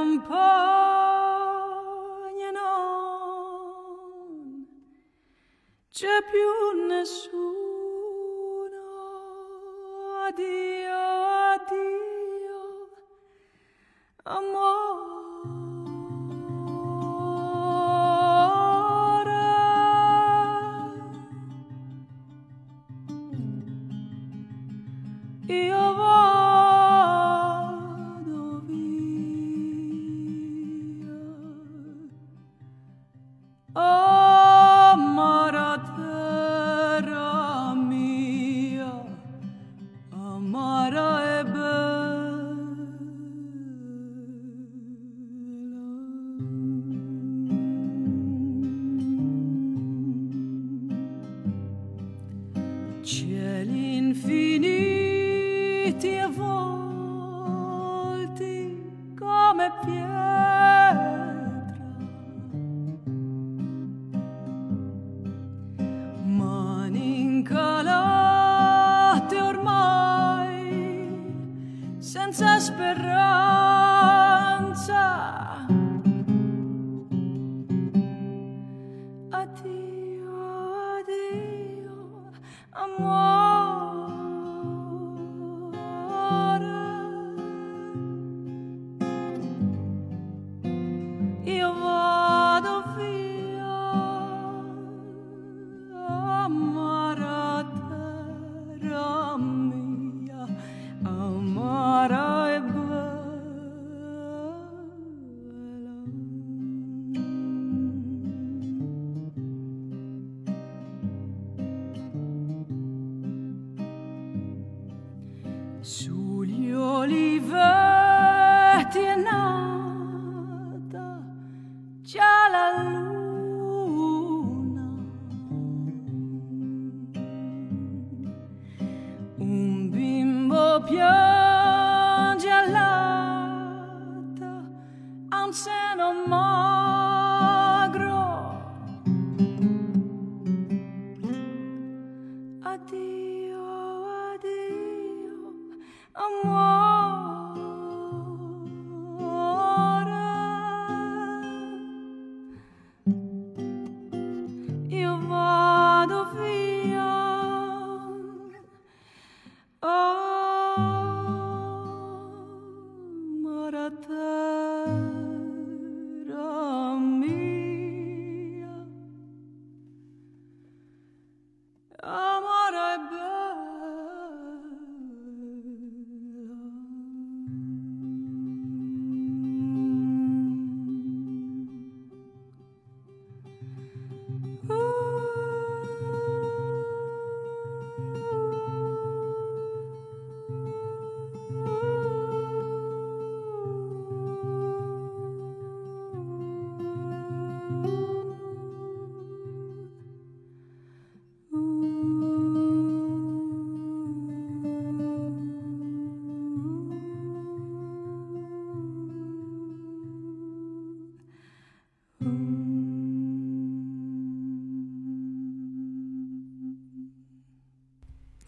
accompagnano. C'è più nessuno a dire.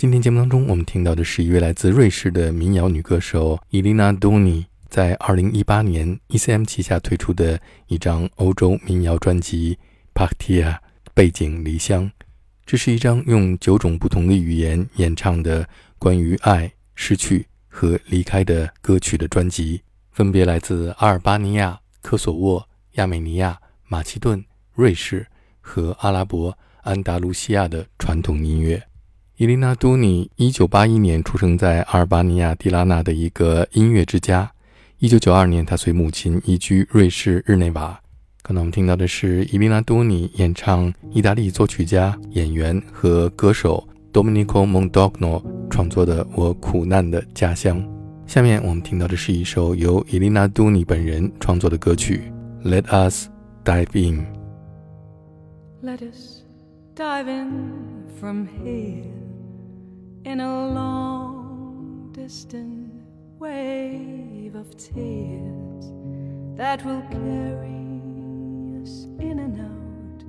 今天节目当中，我们听到的是一位来自瑞士的民谣女歌手伊丽娜·多尼在2018年 ECM 旗下推出的一张欧洲民谣专辑《Partia 背景离乡》。这是一张用九种不同的语言演唱的关于爱、失去和离开的歌曲的专辑，分别来自阿尔巴尼亚、科索沃、亚美尼亚、马其顿、瑞士和阿拉伯安达卢西亚的传统音乐。伊琳娜·都尼一九八一年出生在阿尔巴尼亚迪拉纳的一个音乐之家，一九九二年，他随母亲移居瑞士日内瓦。刚才我们听到的是伊丽娜·多尼演唱意大利作曲家、演员和歌手 Domenico Mondogno 创作的《我苦难的家乡》。下面我们听到的是一首由伊丽娜·多尼本人创作的歌曲《Let Us Dive In》。Let us dive in from here in a long distant wave of tears that will carry us in and out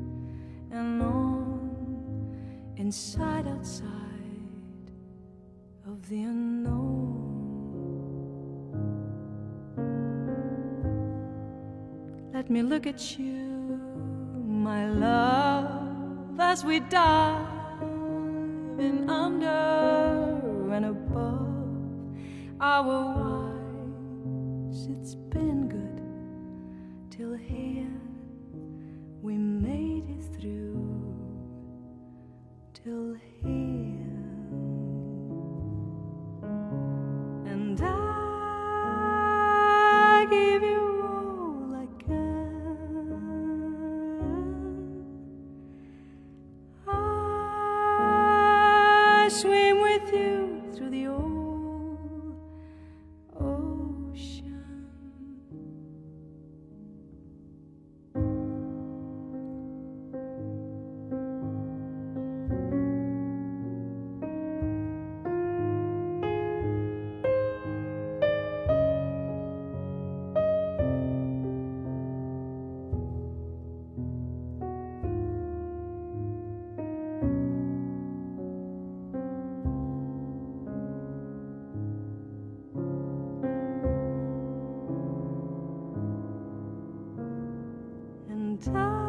and on, inside, outside of the unknown. Let me look at you, my love, as we dive in under and above our time.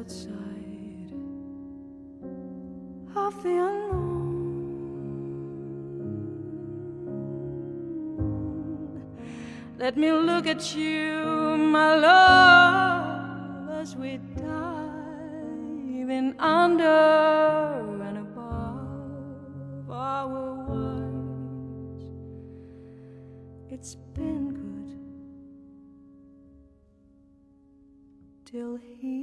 Outside of the unknown. Let me look at you, my love, as we dive in under and above our wise. It's been good till here,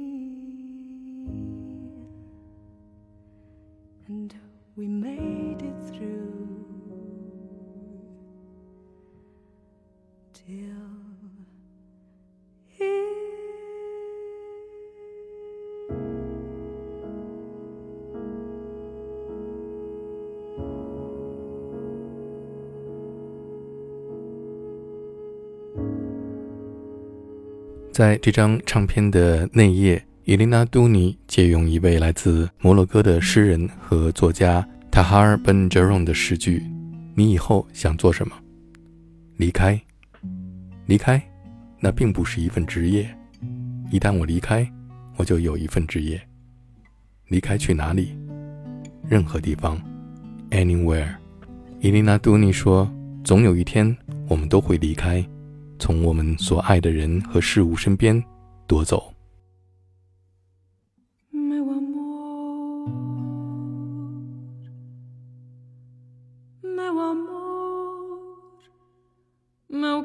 在这张唱片的内页，伊琳娜·杜尼借用一位来自摩洛哥的诗人和作家塔哈尔·本哲荣的诗句：“你以后想做什么？离开，离开，那并不是一份职业。一旦我离开，我就有一份职业。离开去哪里？任何地方，anywhere。”伊琳娜·杜尼说：“总有一天，我们都会离开，从我们所爱的人和事物身边夺走。meu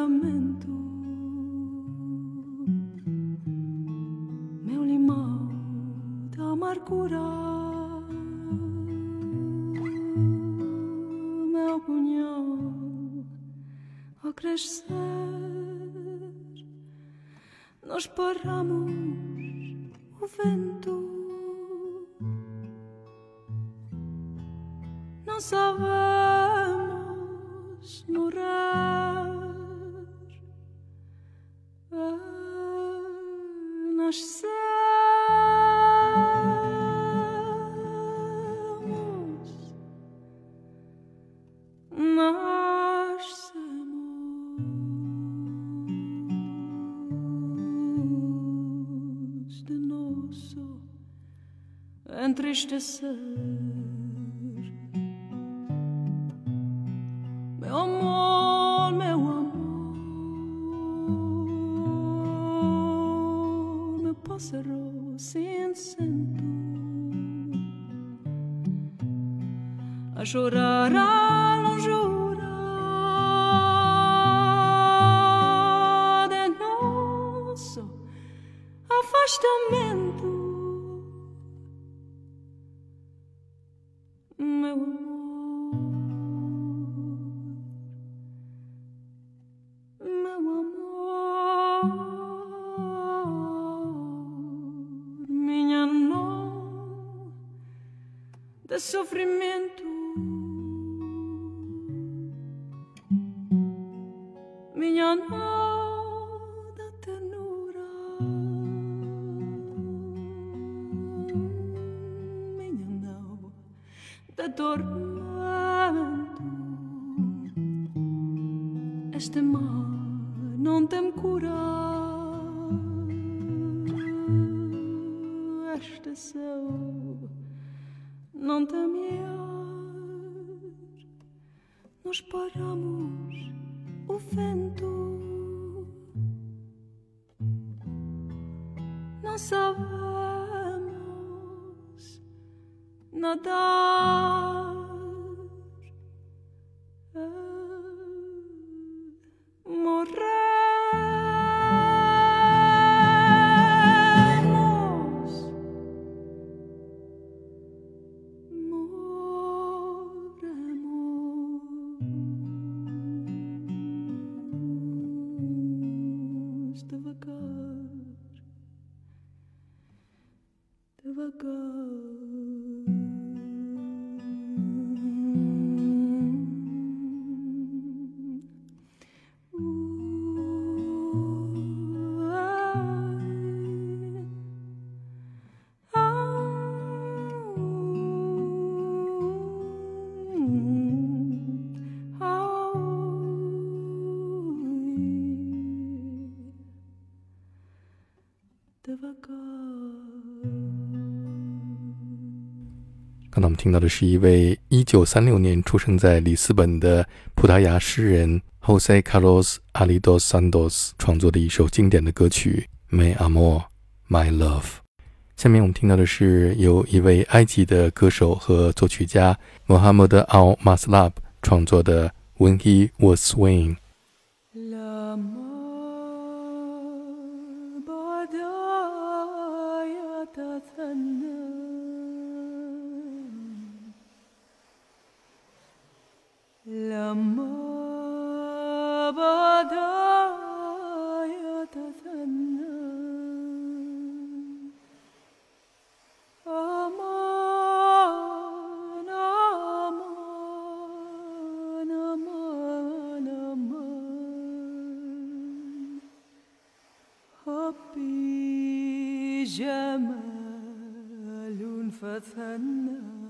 lamento. meu limão da amargura, meu punhal a crescer, nós paramos o vento. Não sabemos entristecer. Meu amor, meu amor, meu pássaro cinzento a chorar a longura de nosso afastamento. sofrimento. Minha nova ternura, minha nova tormento. Este mal não tem cura. Esta céu não tem ar. Nós paramos o vento. Não sabemos nadar. 刚才我们听到的是一位1936年出生在里斯本的葡萄牙诗人 Jose Carlos Alidos Santos 创作的一首经典的歌曲《May Amor, My Love》。下面我们听到的是由一位埃及的歌手和作曲家 Mohamed Al Maslab 创作的《When He Was Swing》。جمال فتنا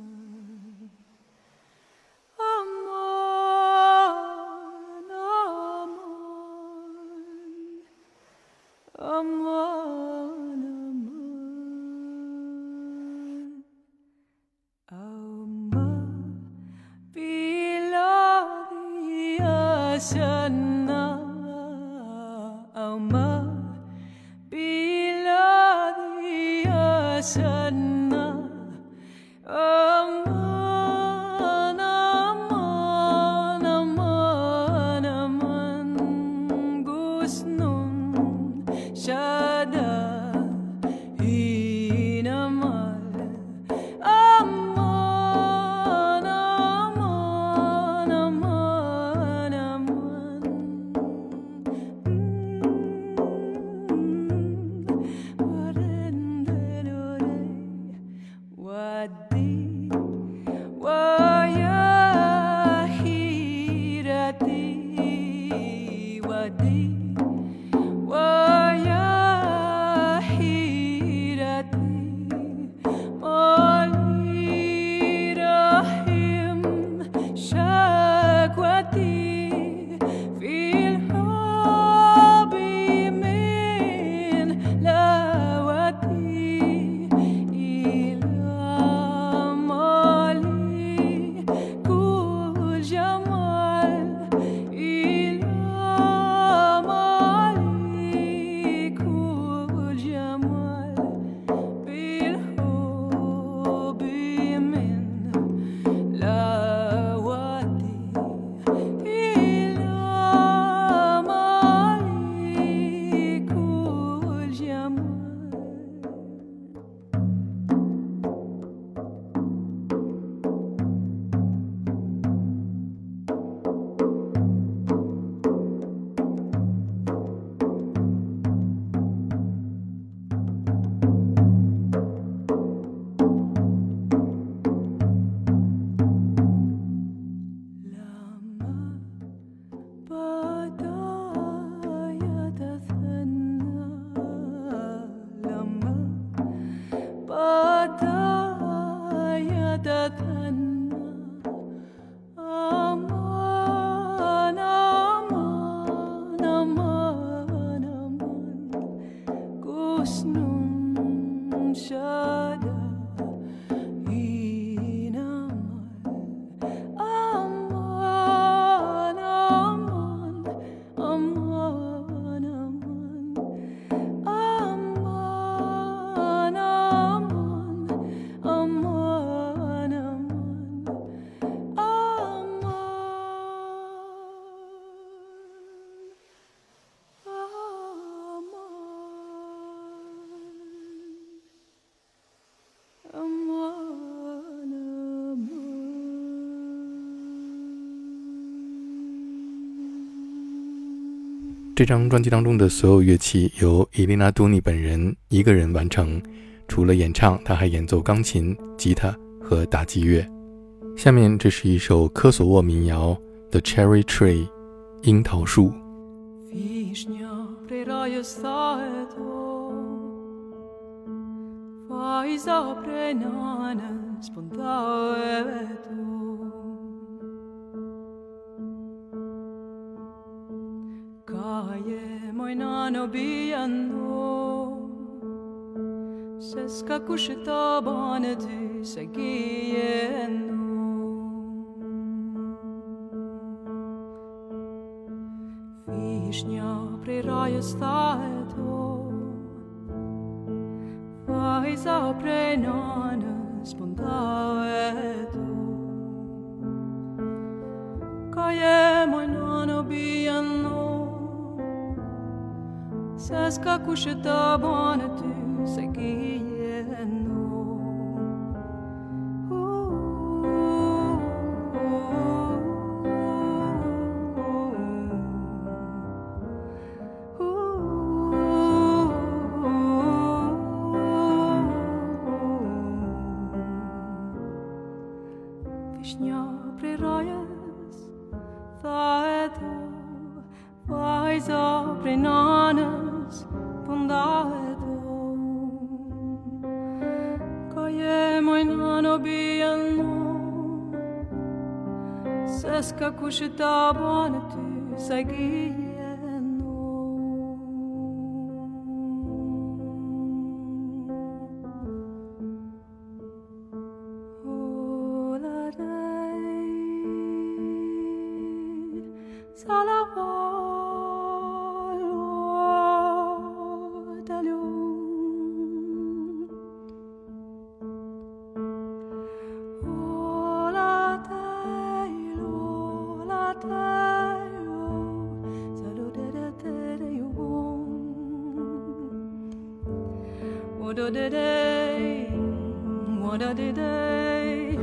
这张专辑当中的所有乐器由伊丽娜·多尼本人一个人完成，除了演唱，他还演奏钢琴、吉他和打击乐。下面这是一首科索沃民谣《The Cherry Tree》（樱桃树）。oynanabijannom Se ska kushita bane ty segijennom Višnja pri raju staje to Faiza prenane spontan Sas ka ta të banë ty couche ta bonne, tu sais do do day, What da do day,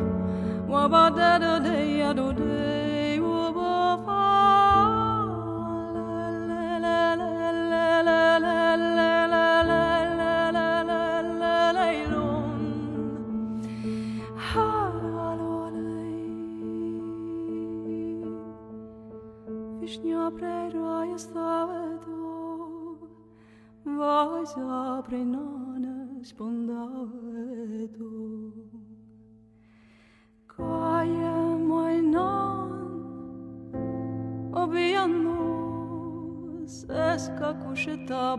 What about da do day, ya do day, wa ba fa la la la la la la la la la la. Вишня прерває ставе доб, возять. spondado Kaje moj non Obijano Se ska kushe ta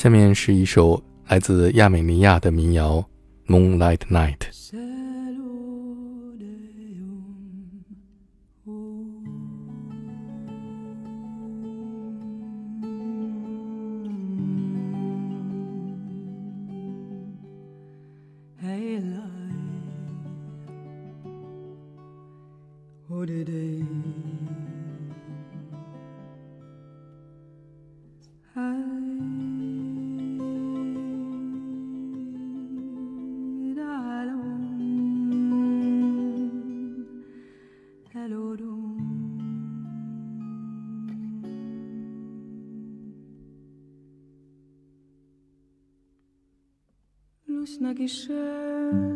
下面是一首来自亚美尼亚的民谣《Moonlight Night》。na guichette.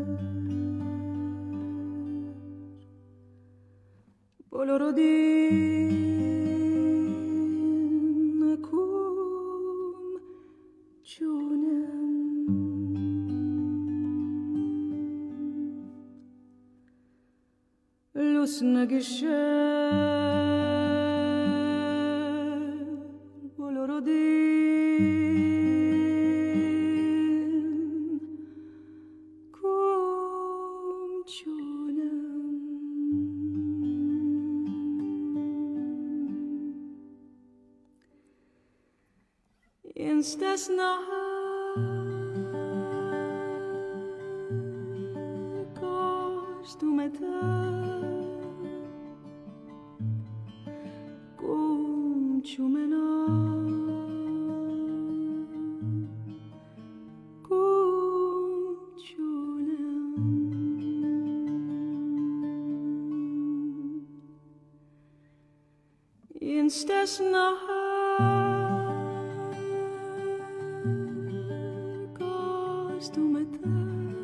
Ist das noch? love.